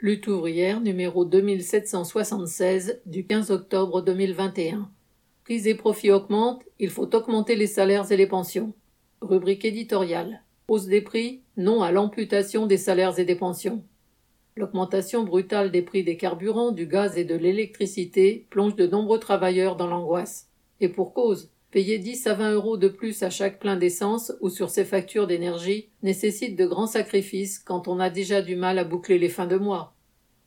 Lutte ouvrière numéro 2776 du 15 octobre 2021. Prix et profits augmentent, il faut augmenter les salaires et les pensions. Rubrique éditoriale. Hausse des prix, non à l'amputation des salaires et des pensions. L'augmentation brutale des prix des carburants, du gaz et de l'électricité plonge de nombreux travailleurs dans l'angoisse. Et pour cause, Payer 10 à 20 euros de plus à chaque plein d'essence ou sur ses factures d'énergie nécessite de grands sacrifices quand on a déjà du mal à boucler les fins de mois.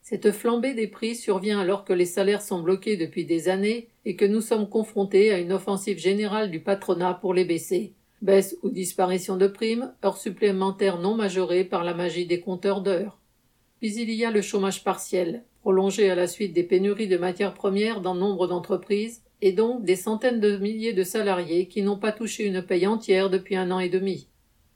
Cette flambée des prix survient alors que les salaires sont bloqués depuis des années et que nous sommes confrontés à une offensive générale du patronat pour les baisser. Baisse ou disparition de primes, heures supplémentaires non majorées par la magie des compteurs d'heures. Puis il y a le chômage partiel, prolongé à la suite des pénuries de matières premières dans nombre d'entreprises et donc des centaines de milliers de salariés qui n'ont pas touché une paye entière depuis un an et demi.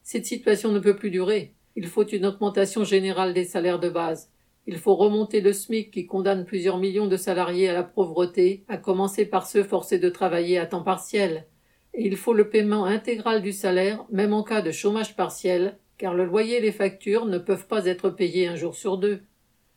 Cette situation ne peut plus durer. Il faut une augmentation générale des salaires de base. Il faut remonter le SMIC qui condamne plusieurs millions de salariés à la pauvreté, à commencer par ceux forcés de travailler à temps partiel. Et il faut le paiement intégral du salaire, même en cas de chômage partiel, car le loyer et les factures ne peuvent pas être payés un jour sur deux.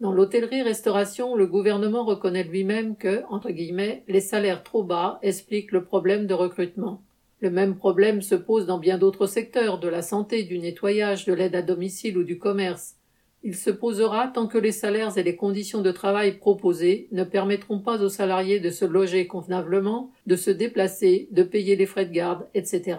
Dans l'hôtellerie-restauration, le gouvernement reconnaît lui-même que, entre guillemets, les salaires trop bas expliquent le problème de recrutement. Le même problème se pose dans bien d'autres secteurs, de la santé, du nettoyage, de l'aide à domicile ou du commerce. Il se posera tant que les salaires et les conditions de travail proposées ne permettront pas aux salariés de se loger convenablement, de se déplacer, de payer les frais de garde, etc.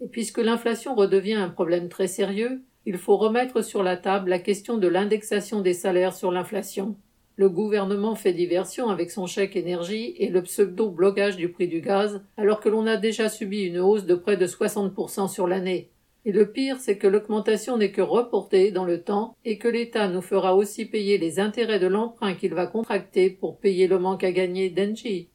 Et puisque l'inflation redevient un problème très sérieux, il faut remettre sur la table la question de l'indexation des salaires sur l'inflation. Le gouvernement fait diversion avec son chèque énergie et le pseudo-blocage du prix du gaz, alors que l'on a déjà subi une hausse de près de 60% sur l'année. Et le pire, c'est que l'augmentation n'est que reportée dans le temps et que l'État nous fera aussi payer les intérêts de l'emprunt qu'il va contracter pour payer le manque à gagner d'Engie.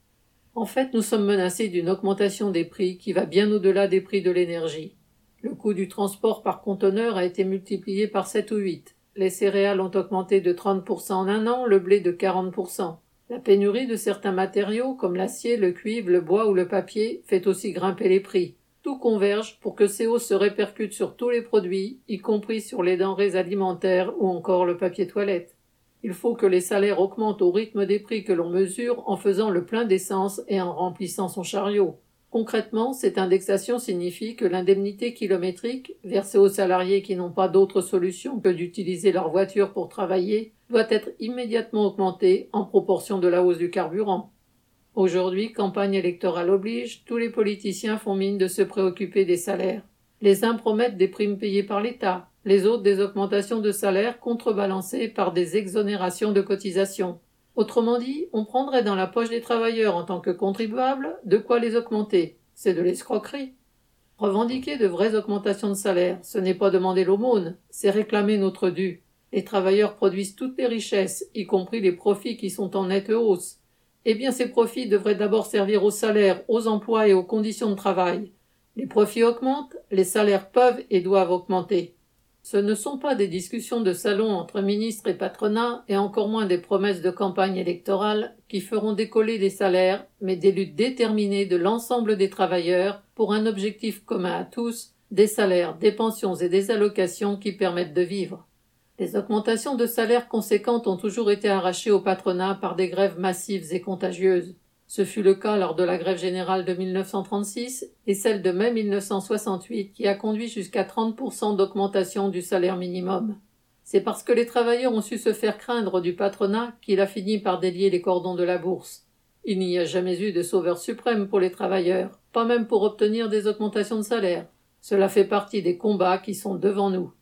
En fait, nous sommes menacés d'une augmentation des prix qui va bien au-delà des prix de l'énergie. Le coût du transport par conteneur a été multiplié par sept ou huit. Les céréales ont augmenté de 30% en un an, le blé de 40%. La pénurie de certains matériaux, comme l'acier, le cuivre, le bois ou le papier, fait aussi grimper les prix. Tout converge pour que ces hausses se répercutent sur tous les produits, y compris sur les denrées alimentaires ou encore le papier toilette. Il faut que les salaires augmentent au rythme des prix que l'on mesure en faisant le plein d'essence et en remplissant son chariot. Concrètement, cette indexation signifie que l'indemnité kilométrique, versée aux salariés qui n'ont pas d'autre solution que d'utiliser leur voiture pour travailler, doit être immédiatement augmentée en proportion de la hausse du carburant. Aujourd'hui, campagne électorale oblige, tous les politiciens font mine de se préoccuper des salaires. Les uns promettent des primes payées par l'État, les autres des augmentations de salaires contrebalancées par des exonérations de cotisations. Autrement dit, on prendrait dans la poche des travailleurs en tant que contribuables de quoi les augmenter. C'est de l'escroquerie. Revendiquer de vraies augmentations de salaire, ce n'est pas demander l'aumône, c'est réclamer notre dû. Les travailleurs produisent toutes les richesses, y compris les profits qui sont en nette hausse. Eh bien, ces profits devraient d'abord servir aux salaires, aux emplois et aux conditions de travail. Les profits augmentent, les salaires peuvent et doivent augmenter. Ce ne sont pas des discussions de salon entre ministres et patronat, et encore moins des promesses de campagne électorale qui feront décoller les salaires, mais des luttes déterminées de l'ensemble des travailleurs pour un objectif commun à tous, des salaires, des pensions et des allocations qui permettent de vivre. Les augmentations de salaires conséquentes ont toujours été arrachées au patronat par des grèves massives et contagieuses. Ce fut le cas lors de la grève générale de 1936 et celle de mai 1968 qui a conduit jusqu'à 30% d'augmentation du salaire minimum. C'est parce que les travailleurs ont su se faire craindre du patronat qu'il a fini par délier les cordons de la bourse. Il n'y a jamais eu de sauveur suprême pour les travailleurs, pas même pour obtenir des augmentations de salaire. Cela fait partie des combats qui sont devant nous.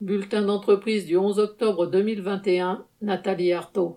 Bulletin d'entreprise du 11 octobre 2021, Nathalie Artaud.